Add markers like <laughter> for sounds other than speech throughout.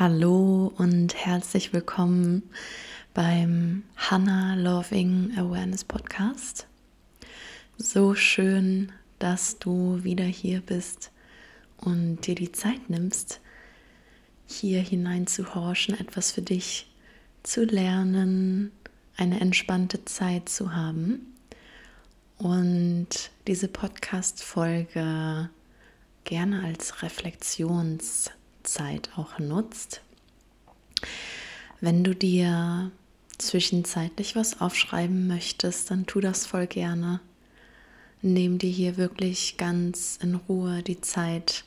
Hallo und herzlich willkommen beim Hannah Loving Awareness Podcast. So schön, dass du wieder hier bist und dir die Zeit nimmst, hier hinein zu horchen, etwas für dich zu lernen, eine entspannte Zeit zu haben und diese Podcast-Folge gerne als Reflexionszeit Zeit auch nutzt. Wenn du dir zwischenzeitlich was aufschreiben möchtest, dann tu das voll gerne. Nimm dir hier wirklich ganz in Ruhe die Zeit,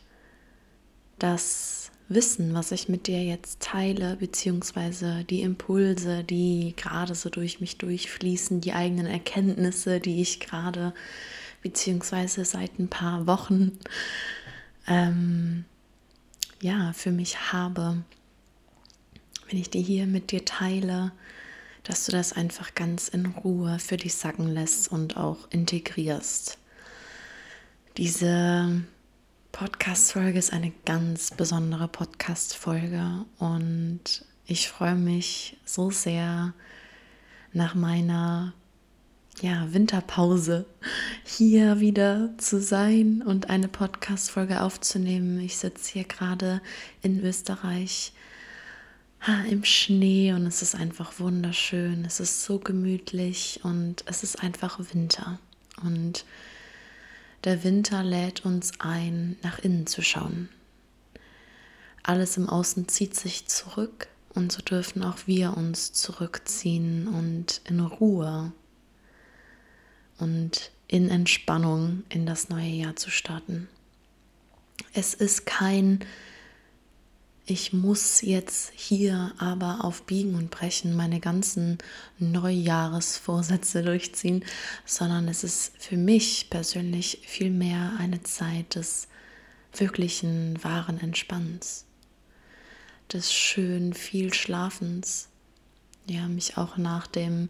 das Wissen, was ich mit dir jetzt teile, beziehungsweise die Impulse, die gerade so durch mich durchfließen, die eigenen Erkenntnisse, die ich gerade, beziehungsweise seit ein paar Wochen ähm, ja, für mich habe, wenn ich die hier mit dir teile, dass du das einfach ganz in Ruhe für dich sacken lässt und auch integrierst. Diese Podcast-Folge ist eine ganz besondere Podcast-Folge und ich freue mich so sehr nach meiner ja, Winterpause hier wieder zu sein und eine Podcast-Folge aufzunehmen. Ich sitze hier gerade in Österreich im Schnee und es ist einfach wunderschön. Es ist so gemütlich und es ist einfach Winter. Und der Winter lädt uns ein, nach innen zu schauen. Alles im Außen zieht sich zurück und so dürfen auch wir uns zurückziehen und in Ruhe und in Entspannung in das neue Jahr zu starten. Es ist kein, ich muss jetzt hier aber auf Biegen und Brechen meine ganzen Neujahresvorsätze <laughs> durchziehen, sondern es ist für mich persönlich vielmehr eine Zeit des wirklichen, wahren Entspanns, des schön viel Schlafens, ja, mich auch nach dem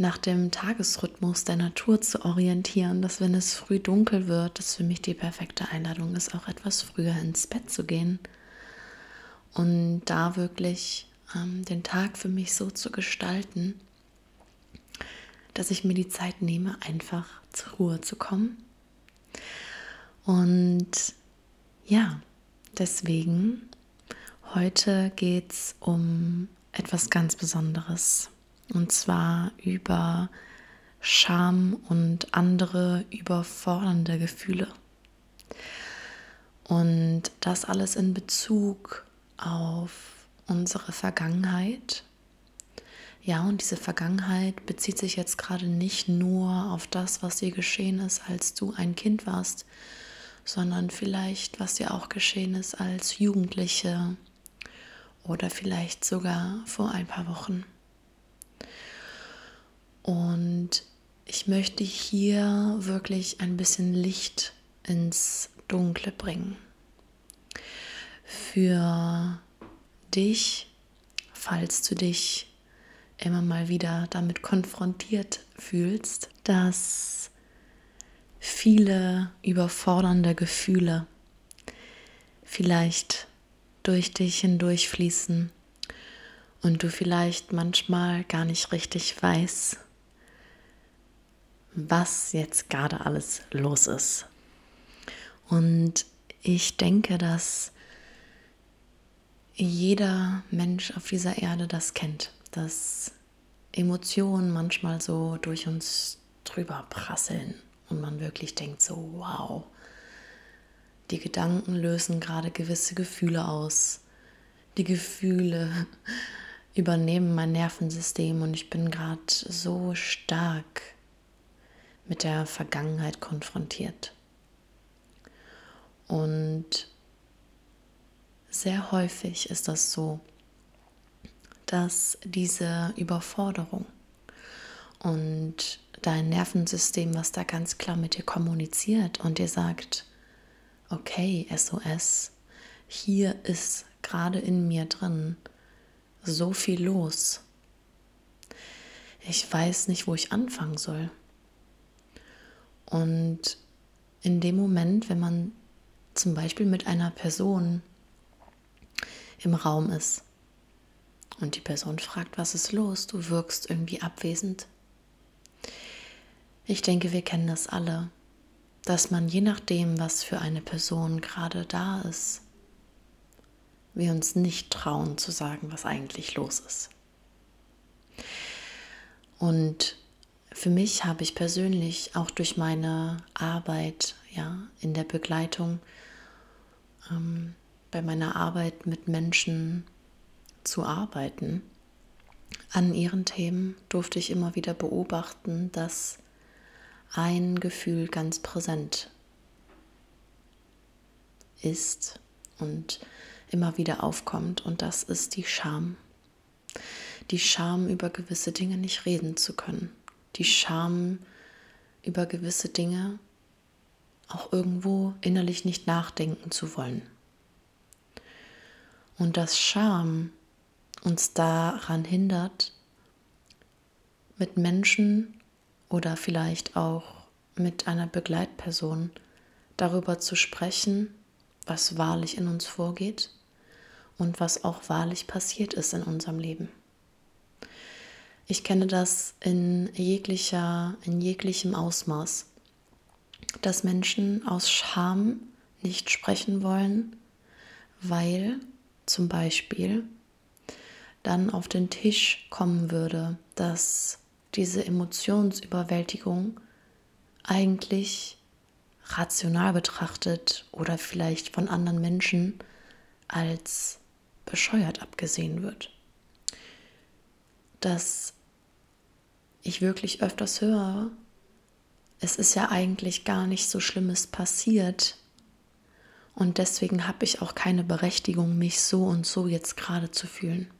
nach dem Tagesrhythmus der Natur zu orientieren, dass wenn es früh dunkel wird, das für mich die perfekte Einladung ist, auch etwas früher ins Bett zu gehen und da wirklich ähm, den Tag für mich so zu gestalten, dass ich mir die Zeit nehme, einfach zur Ruhe zu kommen. Und ja, deswegen, heute geht es um etwas ganz Besonderes. Und zwar über Scham und andere überfordernde Gefühle. Und das alles in Bezug auf unsere Vergangenheit. Ja, und diese Vergangenheit bezieht sich jetzt gerade nicht nur auf das, was dir geschehen ist, als du ein Kind warst, sondern vielleicht, was dir auch geschehen ist als Jugendliche oder vielleicht sogar vor ein paar Wochen. Und ich möchte hier wirklich ein bisschen Licht ins Dunkle bringen. Für dich, falls du dich immer mal wieder damit konfrontiert fühlst, dass viele überfordernde Gefühle vielleicht durch dich hindurchfließen und du vielleicht manchmal gar nicht richtig weißt, was jetzt gerade alles los ist. Und ich denke, dass jeder Mensch auf dieser Erde das kennt, dass Emotionen manchmal so durch uns drüber prasseln und man wirklich denkt so, wow, die Gedanken lösen gerade gewisse Gefühle aus. Die Gefühle <laughs> übernehmen mein Nervensystem und ich bin gerade so stark mit der Vergangenheit konfrontiert. Und sehr häufig ist das so, dass diese Überforderung und dein Nervensystem, was da ganz klar mit dir kommuniziert und dir sagt, okay, SOS, hier ist gerade in mir drin so viel los. Ich weiß nicht, wo ich anfangen soll. Und in dem Moment, wenn man zum Beispiel mit einer Person im Raum ist. Und die Person fragt, was ist los? Du wirkst irgendwie abwesend. Ich denke, wir kennen das alle, dass man je nachdem, was für eine Person gerade da ist, wir uns nicht trauen zu sagen, was eigentlich los ist. Und für mich habe ich persönlich auch durch meine Arbeit ja, in der Begleitung, ähm, bei meiner Arbeit mit Menschen zu arbeiten, an ihren Themen durfte ich immer wieder beobachten, dass ein Gefühl ganz präsent ist und immer wieder aufkommt und das ist die Scham. Die Scham über gewisse Dinge nicht reden zu können. Die Scham über gewisse Dinge auch irgendwo innerlich nicht nachdenken zu wollen. Und dass Scham uns daran hindert, mit Menschen oder vielleicht auch mit einer Begleitperson darüber zu sprechen, was wahrlich in uns vorgeht und was auch wahrlich passiert ist in unserem Leben. Ich kenne das in jeglicher, in jeglichem Ausmaß, dass Menschen aus Scham nicht sprechen wollen, weil zum Beispiel dann auf den Tisch kommen würde, dass diese Emotionsüberwältigung eigentlich rational betrachtet oder vielleicht von anderen Menschen als bescheuert abgesehen wird. Dass ich wirklich öfters höre, es ist ja eigentlich gar nicht so Schlimmes passiert und deswegen habe ich auch keine Berechtigung, mich so und so jetzt gerade zu fühlen.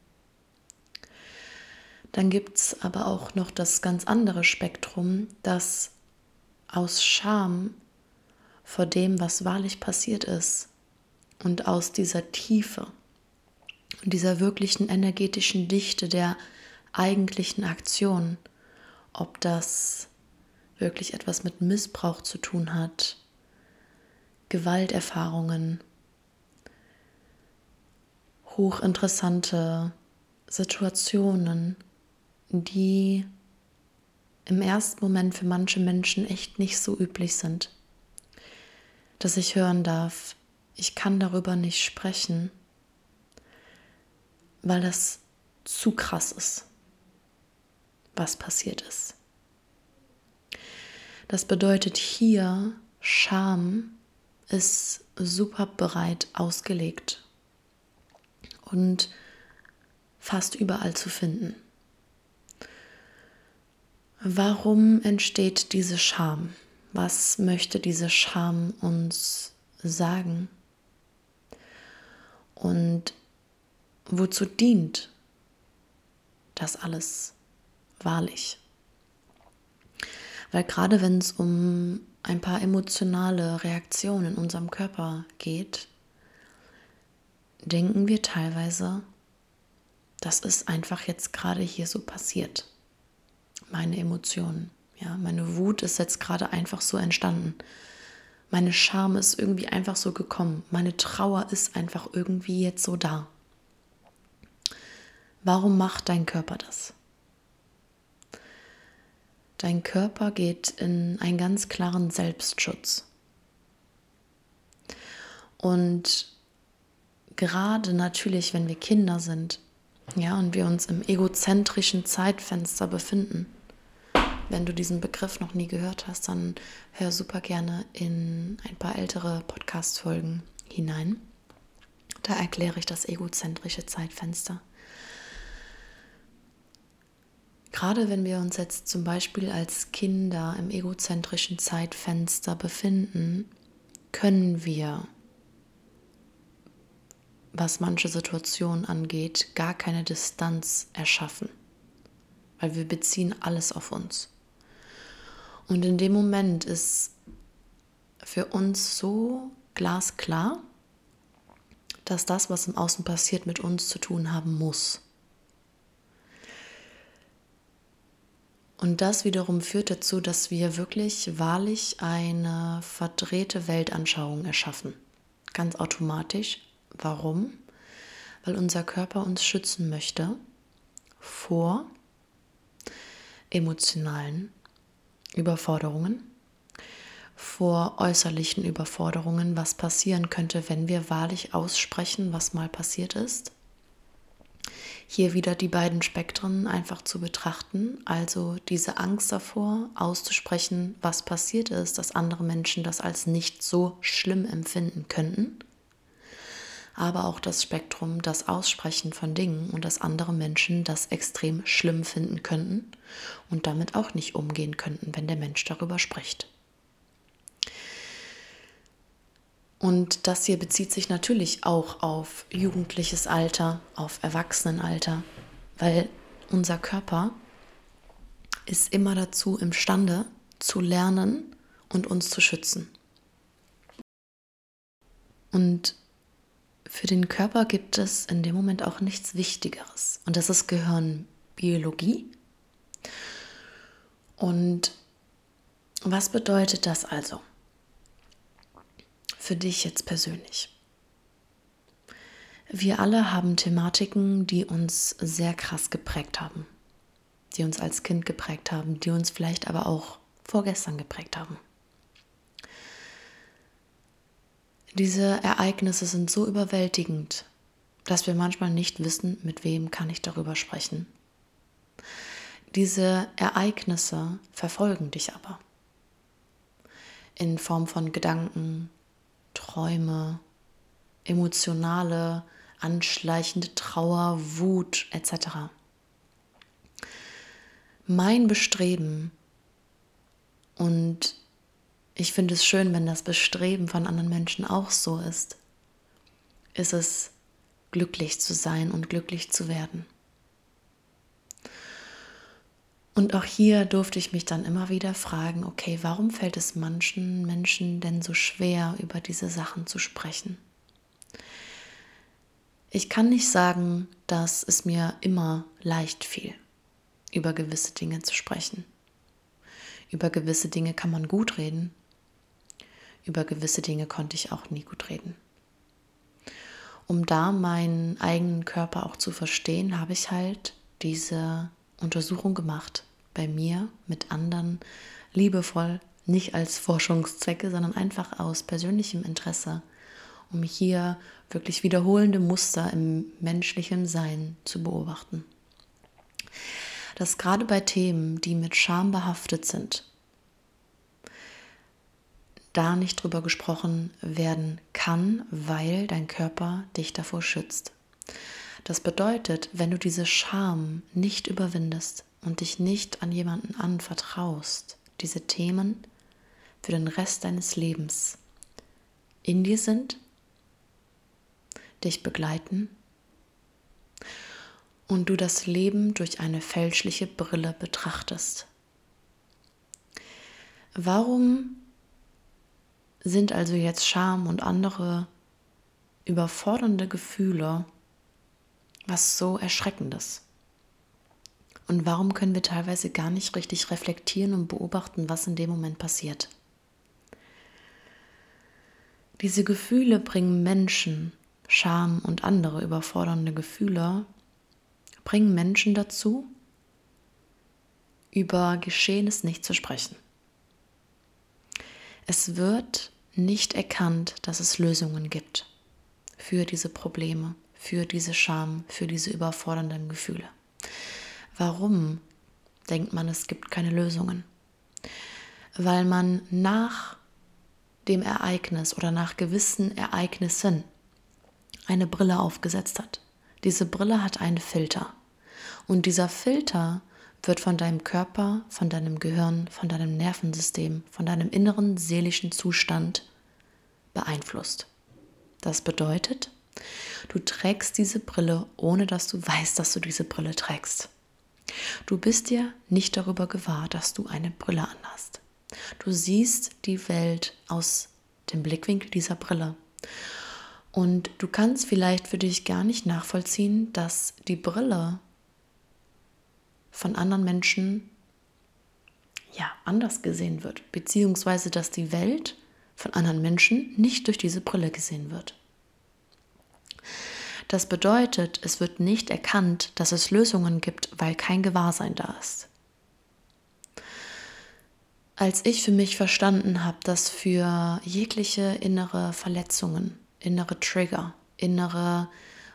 Dann gibt es aber auch noch das ganz andere Spektrum, dass aus Scham vor dem, was wahrlich passiert ist und aus dieser Tiefe und dieser wirklichen energetischen Dichte der eigentlichen Aktion, ob das wirklich etwas mit Missbrauch zu tun hat, Gewalterfahrungen, hochinteressante Situationen, die im ersten Moment für manche Menschen echt nicht so üblich sind. Dass ich hören darf, ich kann darüber nicht sprechen, weil das zu krass ist, was passiert ist. Das bedeutet hier, Scham ist super bereit ausgelegt und fast überall zu finden. Warum entsteht diese Scham? Was möchte diese Scham uns sagen? Und wozu dient das alles wahrlich? Weil gerade wenn es um ein paar emotionale Reaktionen in unserem Körper geht, denken wir teilweise, das ist einfach jetzt gerade hier so passiert meine Emotionen. Ja, meine Wut ist jetzt gerade einfach so entstanden. Meine Scham ist irgendwie einfach so gekommen. Meine Trauer ist einfach irgendwie jetzt so da. Warum macht dein Körper das? Dein Körper geht in einen ganz klaren Selbstschutz. Und gerade natürlich, wenn wir Kinder sind, ja, und wir uns im egozentrischen Zeitfenster befinden, wenn du diesen Begriff noch nie gehört hast, dann hör super gerne in ein paar ältere Podcast-Folgen hinein. Da erkläre ich das egozentrische Zeitfenster. Gerade wenn wir uns jetzt zum Beispiel als Kinder im egozentrischen Zeitfenster befinden, können wir, was manche Situationen angeht, gar keine Distanz erschaffen, weil wir beziehen alles auf uns. Und in dem Moment ist für uns so glasklar, dass das, was im Außen passiert, mit uns zu tun haben muss. Und das wiederum führt dazu, dass wir wirklich wahrlich eine verdrehte Weltanschauung erschaffen. Ganz automatisch. Warum? weil unser Körper uns schützen möchte vor emotionalen Überforderungen, vor äußerlichen Überforderungen, was passieren könnte, wenn wir wahrlich aussprechen, was mal passiert ist. Hier wieder die beiden Spektren einfach zu betrachten, also diese Angst davor auszusprechen, was passiert ist, dass andere Menschen das als nicht so schlimm empfinden könnten aber auch das Spektrum, das Aussprechen von Dingen und dass andere Menschen das extrem schlimm finden könnten und damit auch nicht umgehen könnten, wenn der Mensch darüber spricht. Und das hier bezieht sich natürlich auch auf jugendliches Alter, auf Erwachsenenalter, weil unser Körper ist immer dazu imstande zu lernen und uns zu schützen. Und für den Körper gibt es in dem Moment auch nichts Wichtigeres. Und das ist Gehirnbiologie. Und was bedeutet das also für dich jetzt persönlich? Wir alle haben Thematiken, die uns sehr krass geprägt haben, die uns als Kind geprägt haben, die uns vielleicht aber auch vorgestern geprägt haben. Diese Ereignisse sind so überwältigend, dass wir manchmal nicht wissen, mit wem kann ich darüber sprechen. Diese Ereignisse verfolgen dich aber in Form von Gedanken, Träume, emotionale, anschleichende Trauer, Wut etc. Mein Bestreben und ich finde es schön, wenn das Bestreben von anderen Menschen auch so ist. Ist es glücklich zu sein und glücklich zu werden. Und auch hier durfte ich mich dann immer wieder fragen, okay, warum fällt es manchen Menschen denn so schwer, über diese Sachen zu sprechen? Ich kann nicht sagen, dass es mir immer leicht fiel, über gewisse Dinge zu sprechen. Über gewisse Dinge kann man gut reden, über gewisse Dinge konnte ich auch nie gut reden. Um da meinen eigenen Körper auch zu verstehen, habe ich halt diese Untersuchung gemacht. Bei mir, mit anderen, liebevoll, nicht als Forschungszwecke, sondern einfach aus persönlichem Interesse, um hier wirklich wiederholende Muster im menschlichen Sein zu beobachten. Dass gerade bei Themen, die mit Scham behaftet sind, da nicht drüber gesprochen werden kann, weil dein Körper dich davor schützt. Das bedeutet, wenn du diese Scham nicht überwindest und dich nicht an jemanden anvertraust, diese Themen für den Rest deines Lebens in dir sind, dich begleiten und du das Leben durch eine fälschliche Brille betrachtest. Warum sind also jetzt Scham und andere überfordernde Gefühle was so Erschreckendes? Und warum können wir teilweise gar nicht richtig reflektieren und beobachten, was in dem Moment passiert? Diese Gefühle bringen Menschen, Scham und andere überfordernde Gefühle, bringen Menschen dazu, über Geschehenes nicht zu sprechen. Es wird nicht erkannt, dass es Lösungen gibt für diese Probleme, für diese Scham, für diese überfordernden Gefühle. Warum denkt man, es gibt keine Lösungen? Weil man nach dem Ereignis oder nach gewissen Ereignissen eine Brille aufgesetzt hat. Diese Brille hat einen Filter. Und dieser Filter wird von deinem Körper, von deinem Gehirn, von deinem Nervensystem, von deinem inneren seelischen Zustand beeinflusst. Das bedeutet, du trägst diese Brille, ohne dass du weißt, dass du diese Brille trägst. Du bist dir nicht darüber gewahr, dass du eine Brille anhast. Du siehst die Welt aus dem Blickwinkel dieser Brille. Und du kannst vielleicht für dich gar nicht nachvollziehen, dass die Brille von anderen Menschen ja anders gesehen wird, beziehungsweise dass die Welt von anderen Menschen nicht durch diese Brille gesehen wird. Das bedeutet, es wird nicht erkannt, dass es Lösungen gibt, weil kein Gewahrsein da ist. Als ich für mich verstanden habe, dass für jegliche innere Verletzungen, innere Trigger, innere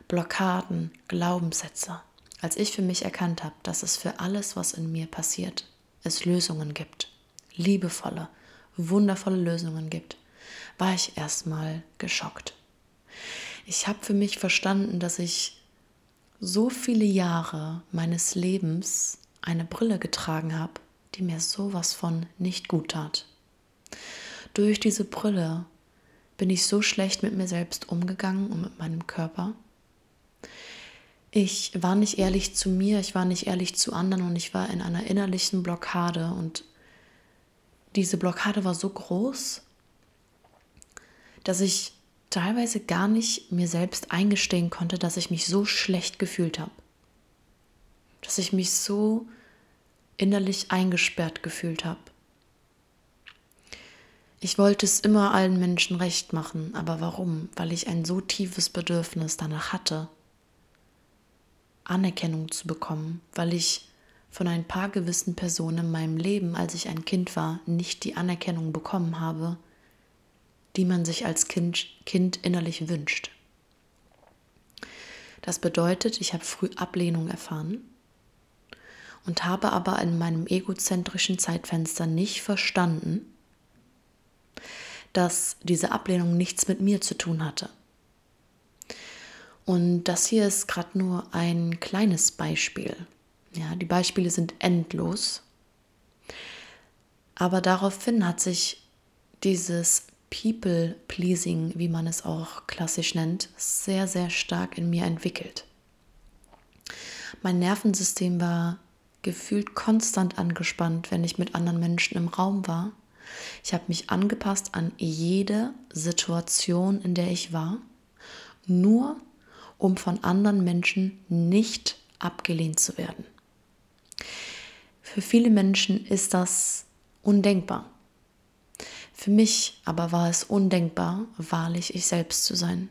Blockaden, Glaubenssätze, als ich für mich erkannt habe, dass es für alles, was in mir passiert, es Lösungen gibt, liebevolle, wundervolle Lösungen gibt, war ich erstmal geschockt. Ich habe für mich verstanden, dass ich so viele Jahre meines Lebens eine Brille getragen habe, die mir sowas von nicht gut tat. Durch diese Brille bin ich so schlecht mit mir selbst umgegangen und mit meinem Körper. Ich war nicht ehrlich zu mir, ich war nicht ehrlich zu anderen und ich war in einer innerlichen Blockade und diese Blockade war so groß, dass ich teilweise gar nicht mir selbst eingestehen konnte, dass ich mich so schlecht gefühlt habe. Dass ich mich so innerlich eingesperrt gefühlt habe. Ich wollte es immer allen Menschen recht machen, aber warum? Weil ich ein so tiefes Bedürfnis danach hatte, Anerkennung zu bekommen, weil ich von ein paar gewissen Personen in meinem Leben, als ich ein Kind war, nicht die Anerkennung bekommen habe, die man sich als Kind, kind innerlich wünscht. Das bedeutet, ich habe früh Ablehnung erfahren und habe aber in meinem egozentrischen Zeitfenster nicht verstanden, dass diese Ablehnung nichts mit mir zu tun hatte. Und das hier ist gerade nur ein kleines Beispiel. Ja, die Beispiele sind endlos. Aber daraufhin hat sich dieses People-Pleasing, wie man es auch klassisch nennt, sehr, sehr stark in mir entwickelt. Mein Nervensystem war gefühlt konstant angespannt, wenn ich mit anderen Menschen im Raum war. Ich habe mich angepasst an jede Situation, in der ich war, nur um von anderen Menschen nicht abgelehnt zu werden. Für viele Menschen ist das undenkbar. Für mich aber war es undenkbar, wahrlich ich selbst zu sein,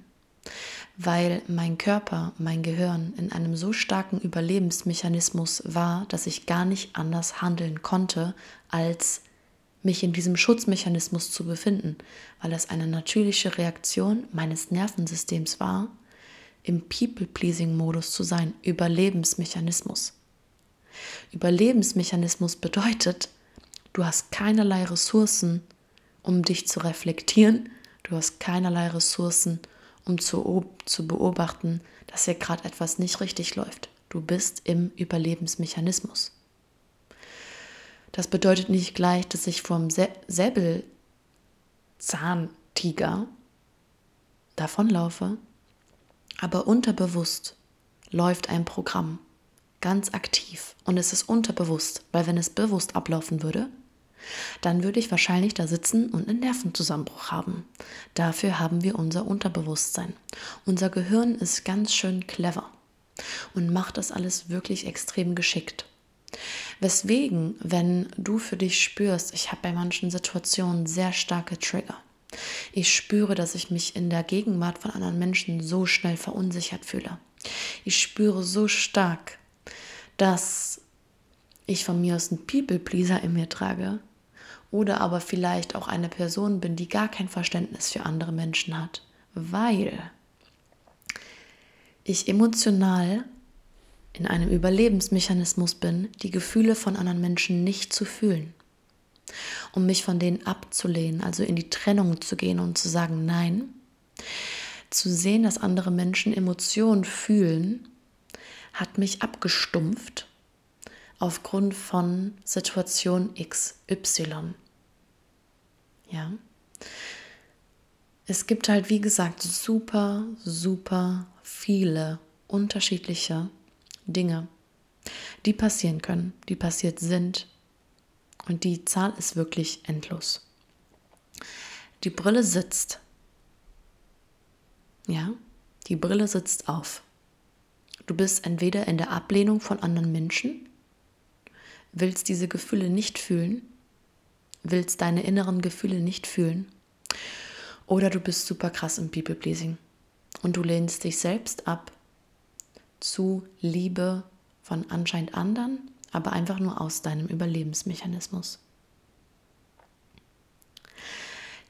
weil mein Körper, mein Gehirn in einem so starken Überlebensmechanismus war, dass ich gar nicht anders handeln konnte, als mich in diesem Schutzmechanismus zu befinden, weil es eine natürliche Reaktion meines Nervensystems war, im People-Pleasing-Modus zu sein, Überlebensmechanismus. Überlebensmechanismus bedeutet, du hast keinerlei Ressourcen, um dich zu reflektieren. Du hast keinerlei Ressourcen, um zu, zu beobachten, dass hier gerade etwas nicht richtig läuft. Du bist im Überlebensmechanismus. Das bedeutet nicht gleich, dass ich vom Säbelzahntiger davonlaufe, aber unterbewusst läuft ein Programm ganz aktiv und es ist unterbewusst, weil wenn es bewusst ablaufen würde, dann würde ich wahrscheinlich da sitzen und einen Nervenzusammenbruch haben. Dafür haben wir unser Unterbewusstsein. Unser Gehirn ist ganz schön clever und macht das alles wirklich extrem geschickt. Weswegen, wenn du für dich spürst, ich habe bei manchen Situationen sehr starke Trigger. Ich spüre, dass ich mich in der Gegenwart von anderen Menschen so schnell verunsichert fühle. Ich spüre so stark, dass ich von mir aus einen People-Pleaser in mir trage oder aber vielleicht auch eine Person bin, die gar kein Verständnis für andere Menschen hat, weil ich emotional in einem Überlebensmechanismus bin, die Gefühle von anderen Menschen nicht zu fühlen, um mich von denen abzulehnen, also in die Trennung zu gehen und zu sagen Nein, zu sehen, dass andere Menschen Emotionen fühlen, hat mich abgestumpft aufgrund von Situation XY. Ja. Es gibt halt, wie gesagt, super, super viele unterschiedliche Dinge, die passieren können, die passiert sind. Und die Zahl ist wirklich endlos. Die Brille sitzt. Ja, die Brille sitzt auf. Du bist entweder in der Ablehnung von anderen Menschen, willst diese Gefühle nicht fühlen willst deine inneren Gefühle nicht fühlen. Oder du bist super krass im People-Pleasing und du lehnst dich selbst ab zu Liebe von anscheinend anderen, aber einfach nur aus deinem Überlebensmechanismus.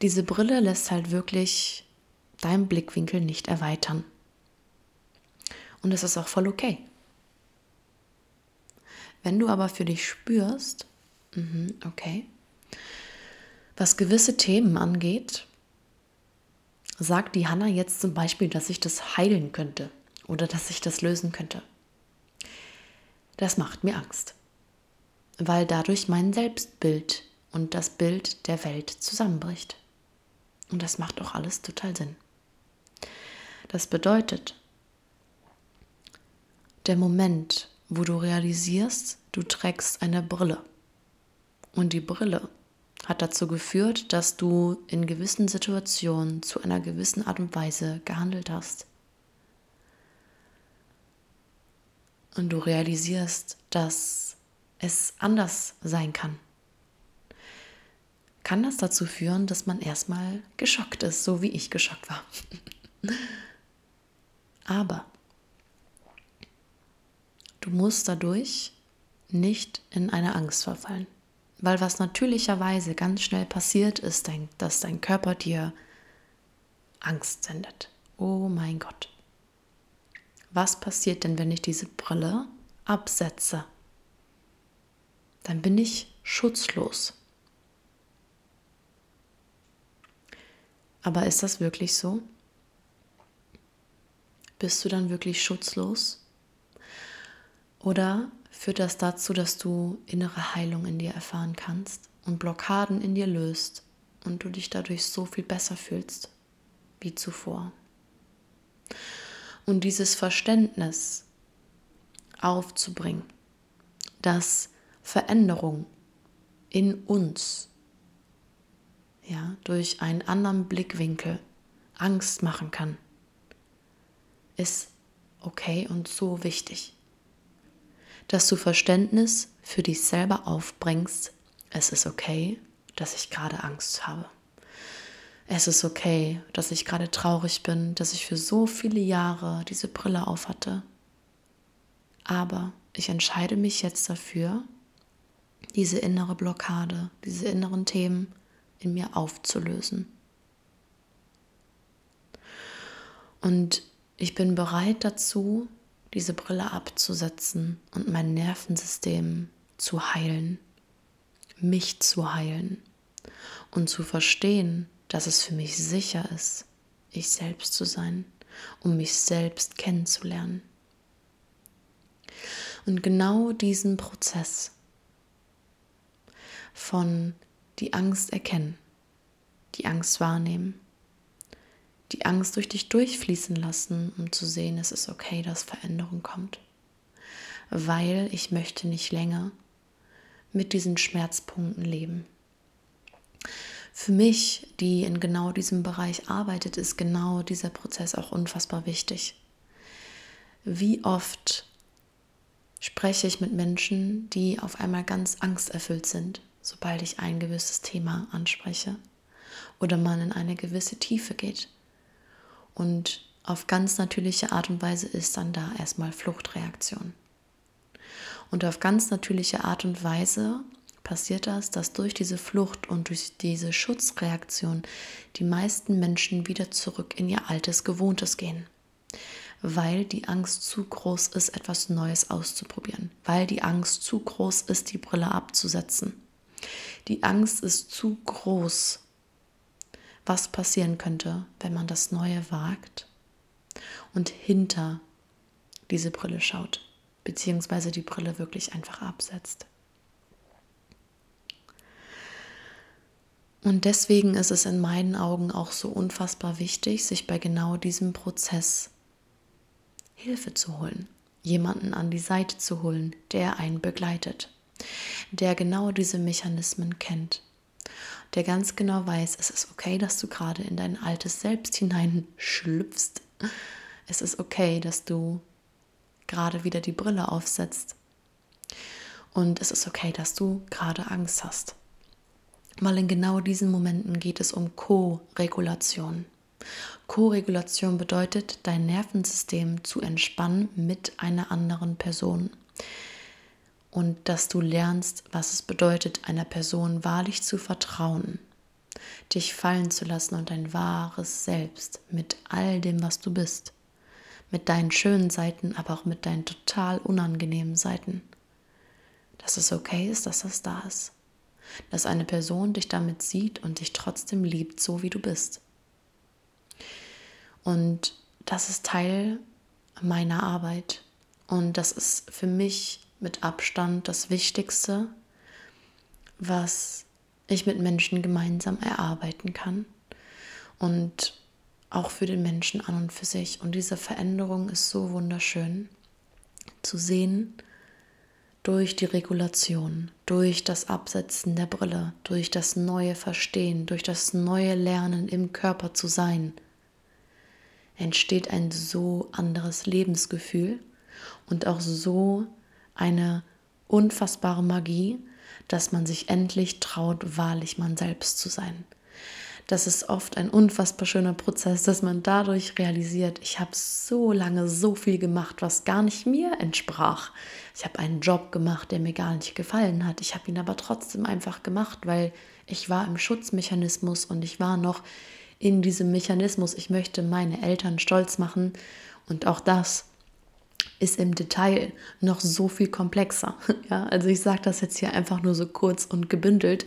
Diese Brille lässt halt wirklich deinen Blickwinkel nicht erweitern. Und das ist auch voll okay. Wenn du aber für dich spürst, mhm, okay, was gewisse Themen angeht, sagt die Hanna jetzt zum Beispiel, dass ich das heilen könnte oder dass ich das lösen könnte. Das macht mir Angst, weil dadurch mein Selbstbild und das Bild der Welt zusammenbricht. Und das macht auch alles total Sinn. Das bedeutet, der Moment, wo du realisierst, du trägst eine Brille und die Brille hat dazu geführt, dass du in gewissen Situationen zu einer gewissen Art und Weise gehandelt hast. Und du realisierst, dass es anders sein kann. Kann das dazu führen, dass man erstmal geschockt ist, so wie ich geschockt war. <laughs> Aber du musst dadurch nicht in eine Angst verfallen. Weil was natürlicherweise ganz schnell passiert, ist, dass dein Körper dir Angst sendet. Oh mein Gott. Was passiert denn, wenn ich diese Brille absetze? Dann bin ich schutzlos. Aber ist das wirklich so? Bist du dann wirklich schutzlos? Oder führt das dazu, dass du innere Heilung in dir erfahren kannst und Blockaden in dir löst und du dich dadurch so viel besser fühlst wie zuvor. Und dieses Verständnis aufzubringen, dass Veränderung in uns ja, durch einen anderen Blickwinkel Angst machen kann, ist okay und so wichtig dass du Verständnis für dich selber aufbringst. Es ist okay, dass ich gerade Angst habe. Es ist okay, dass ich gerade traurig bin, dass ich für so viele Jahre diese Brille aufhatte. Aber ich entscheide mich jetzt dafür, diese innere Blockade, diese inneren Themen in mir aufzulösen. Und ich bin bereit dazu, diese Brille abzusetzen und mein Nervensystem zu heilen, mich zu heilen und zu verstehen, dass es für mich sicher ist, ich selbst zu sein, um mich selbst kennenzulernen. Und genau diesen Prozess von die Angst erkennen, die Angst wahrnehmen, die Angst durch dich durchfließen lassen, um zu sehen, es ist okay, dass Veränderung kommt. Weil ich möchte nicht länger mit diesen Schmerzpunkten leben. Für mich, die in genau diesem Bereich arbeitet, ist genau dieser Prozess auch unfassbar wichtig. Wie oft spreche ich mit Menschen, die auf einmal ganz angsterfüllt sind, sobald ich ein gewisses Thema anspreche oder man in eine gewisse Tiefe geht. Und auf ganz natürliche Art und Weise ist dann da erstmal Fluchtreaktion. Und auf ganz natürliche Art und Weise passiert das, dass durch diese Flucht und durch diese Schutzreaktion die meisten Menschen wieder zurück in ihr altes Gewohntes gehen. Weil die Angst zu groß ist, etwas Neues auszuprobieren. Weil die Angst zu groß ist, die Brille abzusetzen. Die Angst ist zu groß, was passieren könnte, wenn man das Neue wagt und hinter diese Brille schaut, beziehungsweise die Brille wirklich einfach absetzt. Und deswegen ist es in meinen Augen auch so unfassbar wichtig, sich bei genau diesem Prozess Hilfe zu holen, jemanden an die Seite zu holen, der einen begleitet, der genau diese Mechanismen kennt der ganz genau weiß, es ist okay, dass du gerade in dein altes Selbst hineinschlüpfst. Es ist okay, dass du gerade wieder die Brille aufsetzt. Und es ist okay, dass du gerade Angst hast. Weil in genau diesen Momenten geht es um Co-Regulation. Co-Regulation bedeutet, dein Nervensystem zu entspannen mit einer anderen Person. Und dass du lernst, was es bedeutet, einer Person wahrlich zu vertrauen, dich fallen zu lassen und dein wahres Selbst mit all dem, was du bist, mit deinen schönen Seiten, aber auch mit deinen total unangenehmen Seiten, dass es okay ist, dass das da ist, dass eine Person dich damit sieht und dich trotzdem liebt, so wie du bist. Und das ist Teil meiner Arbeit. Und das ist für mich mit Abstand das Wichtigste, was ich mit Menschen gemeinsam erarbeiten kann. Und auch für den Menschen an und für sich. Und diese Veränderung ist so wunderschön zu sehen durch die Regulation, durch das Absetzen der Brille, durch das neue Verstehen, durch das neue Lernen im Körper zu sein entsteht ein so anderes Lebensgefühl und auch so eine unfassbare Magie, dass man sich endlich traut, wahrlich man selbst zu sein. Das ist oft ein unfassbar schöner Prozess, dass man dadurch realisiert, ich habe so lange so viel gemacht, was gar nicht mir entsprach. Ich habe einen Job gemacht, der mir gar nicht gefallen hat. Ich habe ihn aber trotzdem einfach gemacht, weil ich war im Schutzmechanismus und ich war noch in diesem Mechanismus, ich möchte meine Eltern stolz machen und auch das ist im Detail noch so viel komplexer. <laughs> Ja, also ich sage das jetzt hier einfach nur so kurz und gebündelt.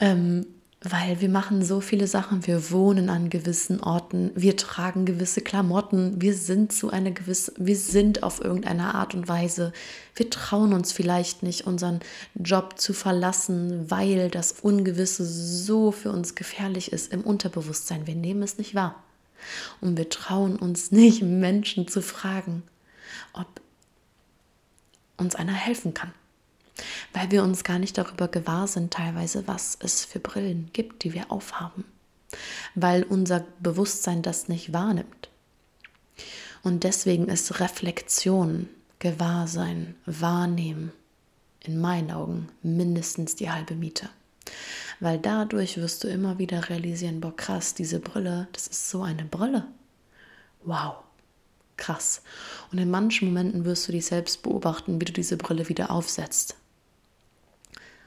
Ähm, weil wir machen so viele Sachen, wir wohnen an gewissen Orten, wir tragen gewisse Klamotten, wir sind zu einer gewissen, wir sind auf irgendeine Art und Weise, wir trauen uns vielleicht nicht, unseren Job zu verlassen, weil das Ungewisse so für uns gefährlich ist im Unterbewusstsein. Wir nehmen es nicht wahr. Und wir trauen uns nicht, <laughs> Menschen zu fragen, ob uns einer helfen kann weil wir uns gar nicht darüber gewahr sind teilweise, was es für Brillen gibt, die wir aufhaben, weil unser Bewusstsein das nicht wahrnimmt. Und deswegen ist Reflexion, Gewahrsein, Wahrnehmen in meinen Augen mindestens die halbe Miete. Weil dadurch wirst du immer wieder realisieren, boah krass, diese Brille, das ist so eine Brille. Wow, krass. Und in manchen Momenten wirst du dich selbst beobachten, wie du diese Brille wieder aufsetzt.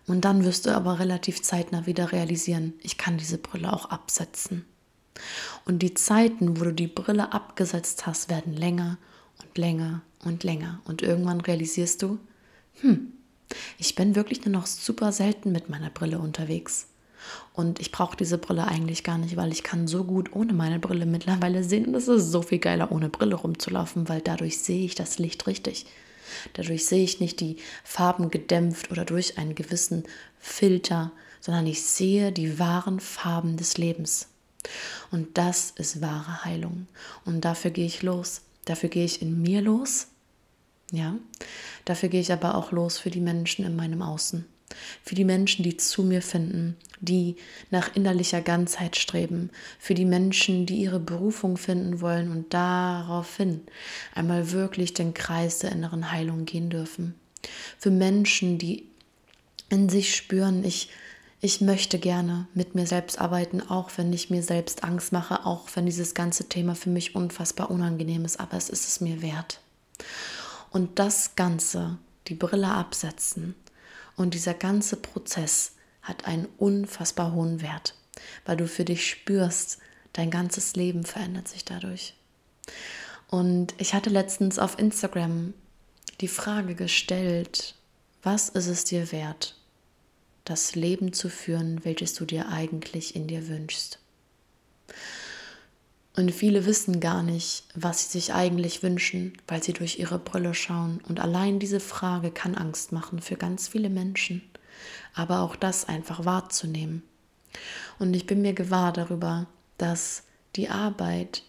Und dann wirst du aber relativ zeitnah wieder realisieren, ich kann diese Brille auch absetzen. Und die Zeiten, wo du die Brille abgesetzt hast, werden länger und länger und länger. Und irgendwann realisierst du, hm, ich bin wirklich nur noch super selten mit meiner Brille unterwegs. Und ich brauche diese Brille eigentlich gar nicht, weil ich kann so gut ohne meine Brille mittlerweile sehen. Und es ist so viel geiler, ohne Brille rumzulaufen, weil dadurch sehe ich das Licht richtig. Dadurch sehe ich nicht die Farben gedämpft oder durch einen gewissen Filter, sondern ich sehe die wahren Farben des Lebens. Und das ist wahre Heilung. Und dafür gehe ich los. Dafür gehe ich in mir los. Ja. Dafür gehe ich aber auch los für die Menschen in meinem Außen für die Menschen, die zu mir finden, die nach innerlicher Ganzheit streben, für die Menschen, die ihre Berufung finden wollen und daraufhin einmal wirklich den Kreis der inneren Heilung gehen dürfen, für Menschen, die in sich spüren, ich ich möchte gerne mit mir selbst arbeiten, auch wenn ich mir selbst Angst mache, auch wenn dieses ganze Thema für mich unfassbar unangenehm ist, aber es ist es mir wert. Und das Ganze, die Brille absetzen, und dieser ganze Prozess hat einen unfassbar hohen Wert, weil du für dich spürst, dein ganzes Leben verändert sich dadurch. Und ich hatte letztens auf Instagram die Frage gestellt, was ist es dir wert, das Leben zu führen, welches du dir eigentlich in dir wünschst? Und viele wissen gar nicht, was sie sich eigentlich wünschen, weil sie durch ihre Brille schauen. Und allein diese Frage kann Angst machen für ganz viele Menschen. Aber auch das einfach wahrzunehmen. Und ich bin mir gewahr darüber, dass die Arbeit,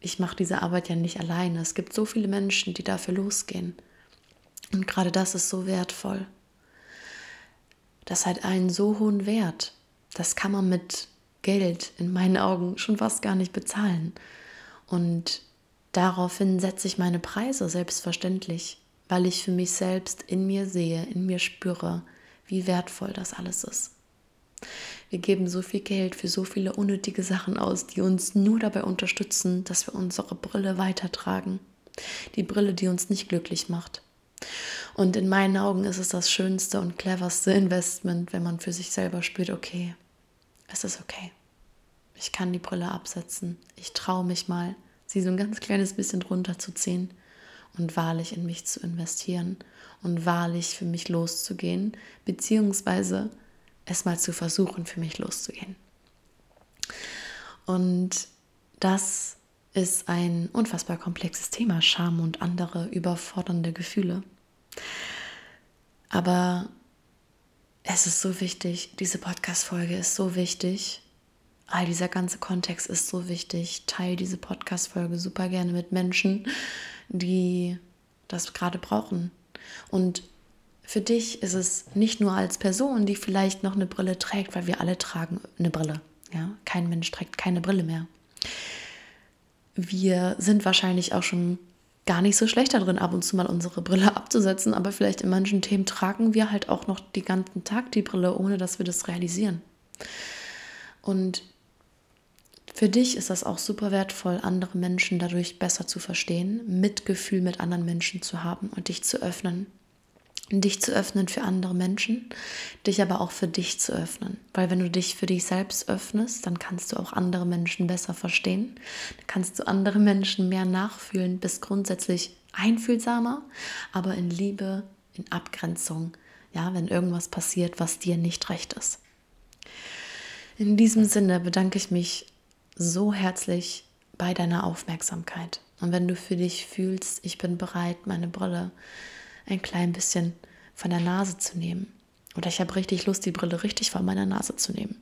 ich mache diese Arbeit ja nicht alleine. Es gibt so viele Menschen, die dafür losgehen. Und gerade das ist so wertvoll. Das hat einen so hohen Wert. Das kann man mit Geld in meinen Augen schon fast gar nicht bezahlen. Und daraufhin setze ich meine Preise selbstverständlich, weil ich für mich selbst in mir sehe, in mir spüre, wie wertvoll das alles ist. Wir geben so viel Geld für so viele unnötige Sachen aus, die uns nur dabei unterstützen, dass wir unsere Brille weitertragen. Die Brille, die uns nicht glücklich macht. Und in meinen Augen ist es das schönste und cleverste Investment, wenn man für sich selber spürt, okay, es ist okay. Ich kann die Brille absetzen. Ich traue mich mal, sie so ein ganz kleines bisschen runterzuziehen und wahrlich in mich zu investieren und wahrlich für mich loszugehen, beziehungsweise es mal zu versuchen, für mich loszugehen. Und das ist ein unfassbar komplexes Thema, Scham und andere überfordernde Gefühle. Aber es ist so wichtig, diese Podcast-Folge ist so wichtig. All dieser ganze Kontext ist so wichtig. Teil diese Podcast-Folge super gerne mit Menschen, die das gerade brauchen. Und für dich ist es nicht nur als Person, die vielleicht noch eine Brille trägt, weil wir alle tragen eine Brille. Ja, kein Mensch trägt keine Brille mehr. Wir sind wahrscheinlich auch schon gar nicht so schlecht darin, ab und zu mal unsere Brille <laughs> abzusetzen, aber vielleicht in manchen Themen tragen wir halt auch noch den ganzen Tag die Brille, ohne dass wir das realisieren. Und für dich ist das auch super wertvoll, andere Menschen dadurch besser zu verstehen, Mitgefühl mit anderen Menschen zu haben und dich zu öffnen. Dich zu öffnen für andere Menschen, dich aber auch für dich zu öffnen. Weil wenn du dich für dich selbst öffnest, dann kannst du auch andere Menschen besser verstehen. Dann kannst du andere Menschen mehr nachfühlen, bist grundsätzlich einfühlsamer, aber in Liebe, in Abgrenzung, ja, wenn irgendwas passiert, was dir nicht recht ist. In diesem Sinne bedanke ich mich so herzlich bei deiner Aufmerksamkeit. Und wenn du für dich fühlst, ich bin bereit, meine Brille ein klein bisschen von der Nase zu nehmen. Oder ich habe richtig Lust, die Brille richtig von meiner Nase zu nehmen.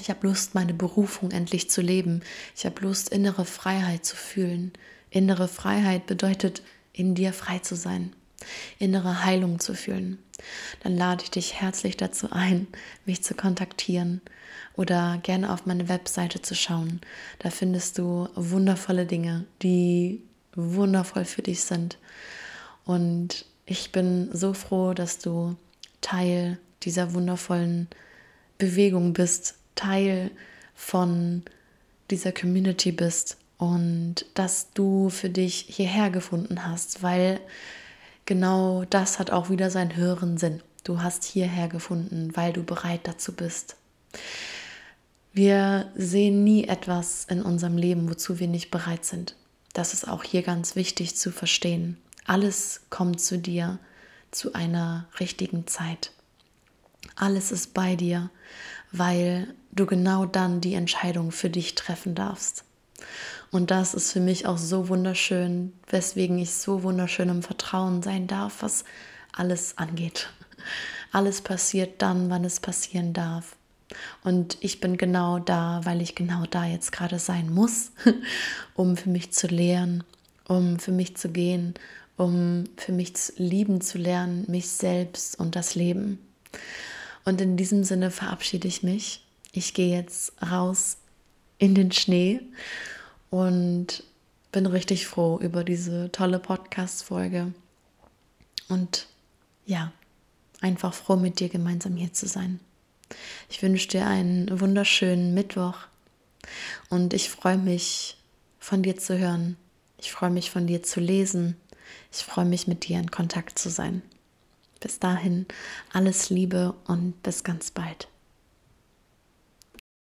Ich habe Lust, meine Berufung endlich zu leben. Ich habe Lust, innere Freiheit zu fühlen. Innere Freiheit bedeutet, in dir frei zu sein, innere Heilung zu fühlen. Dann lade ich dich herzlich dazu ein, mich zu kontaktieren oder gerne auf meine Webseite zu schauen. Da findest du wundervolle Dinge, die wundervoll für dich sind. Und ich bin so froh, dass du Teil dieser wundervollen Bewegung bist, Teil von dieser Community bist und dass du für dich hierher gefunden hast, weil genau das hat auch wieder seinen höheren Sinn. Du hast hierher gefunden, weil du bereit dazu bist. Wir sehen nie etwas in unserem Leben, wozu wir nicht bereit sind. Das ist auch hier ganz wichtig zu verstehen. Alles kommt zu dir zu einer richtigen Zeit. Alles ist bei dir, weil du genau dann die Entscheidung für dich treffen darfst. Und das ist für mich auch so wunderschön, weswegen ich so wunderschön im Vertrauen sein darf, was alles angeht. Alles passiert dann, wann es passieren darf. Und ich bin genau da, weil ich genau da jetzt gerade sein muss, <laughs> um für mich zu lehren, um für mich zu gehen, um für mich lieben zu lernen, mich selbst und das Leben. Und in diesem Sinne verabschiede ich mich. Ich gehe jetzt raus in den Schnee und bin richtig froh über diese tolle Podcast-Folge. Und ja, einfach froh, mit dir gemeinsam hier zu sein. Ich wünsche dir einen wunderschönen Mittwoch und ich freue mich, von dir zu hören. Ich freue mich, von dir zu lesen. Ich freue mich, mit dir in Kontakt zu sein. Bis dahin alles Liebe und bis ganz bald.